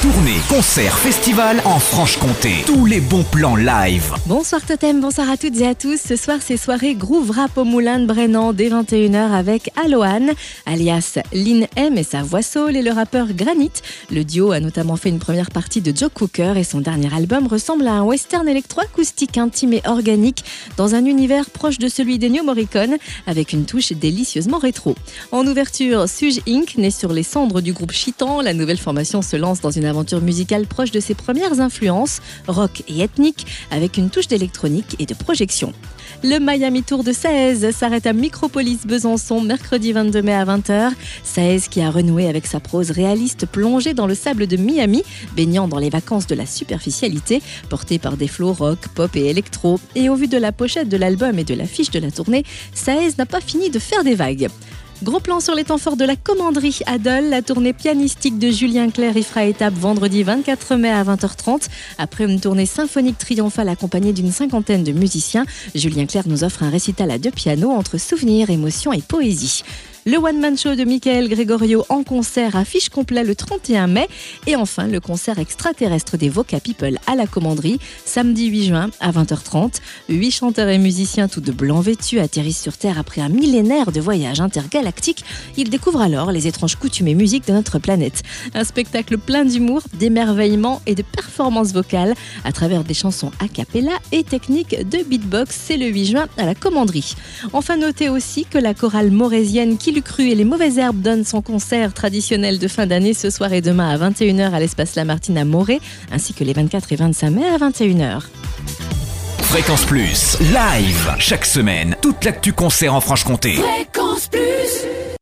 Tournée, concert, festival en Franche-Comté. Tous les bons plans live. Bonsoir Totem, bonsoir à toutes et à tous. Ce soir, c'est soirée Groove Rap au Moulin de Brennan dès 21h avec Alohan, alias Lynn M et sa voix soul et le rappeur Granit. Le duo a notamment fait une première partie de Joe Cooker et son dernier album ressemble à un western électroacoustique intime et organique dans un univers proche de celui d'Ennio Morricone avec une touche délicieusement rétro. En ouverture, Suge Inc. né sur les cendres du groupe Chitan, la nouvelle formation se lance dans une aventure musicale proche de ses premières influences, rock et ethnique, avec une touche d'électronique et de projection. Le Miami Tour de 16 s'arrête à Micropolis Besançon mercredi 22 mai à 20h. 16 qui a renoué avec sa prose réaliste plongée dans le sable de Miami, baignant dans les vacances de la superficialité, portée par des flots rock, pop et électro. Et au vu de la pochette de l'album et de l'affiche de la tournée, 16 n'a pas fini de faire des vagues. Gros plan sur les temps forts de la commanderie à Dole. La tournée pianistique de Julien Clerc y fera étape vendredi 24 mai à 20h30. Après une tournée symphonique triomphale accompagnée d'une cinquantaine de musiciens, Julien Clerc nous offre un récital à deux pianos entre souvenirs, émotions et poésie. Le one-man show de Michael Gregorio en concert affiche complet le 31 mai. Et enfin, le concert extraterrestre des Voca People à la commanderie, samedi 8 juin à 20h30. Huit chanteurs et musiciens tout de blanc vêtus atterrissent sur Terre après un millénaire de voyage intergalactique. Ils découvrent alors les étranges coutumes et musiques de notre planète. Un spectacle plein d'humour, d'émerveillement et de performances vocales à travers des chansons a cappella et techniques de beatbox. C'est le 8 juin à la commanderie. Enfin, notez aussi que la chorale morésienne qui cru et les mauvaises herbes donnent son concert traditionnel de fin d'année ce soir et demain à 21h à l'espace Lamartine à Morée, ainsi que les 24 et 25 mai à 21h. Fréquence Plus, live, chaque semaine, toute l'actu concert en Franche-Comté.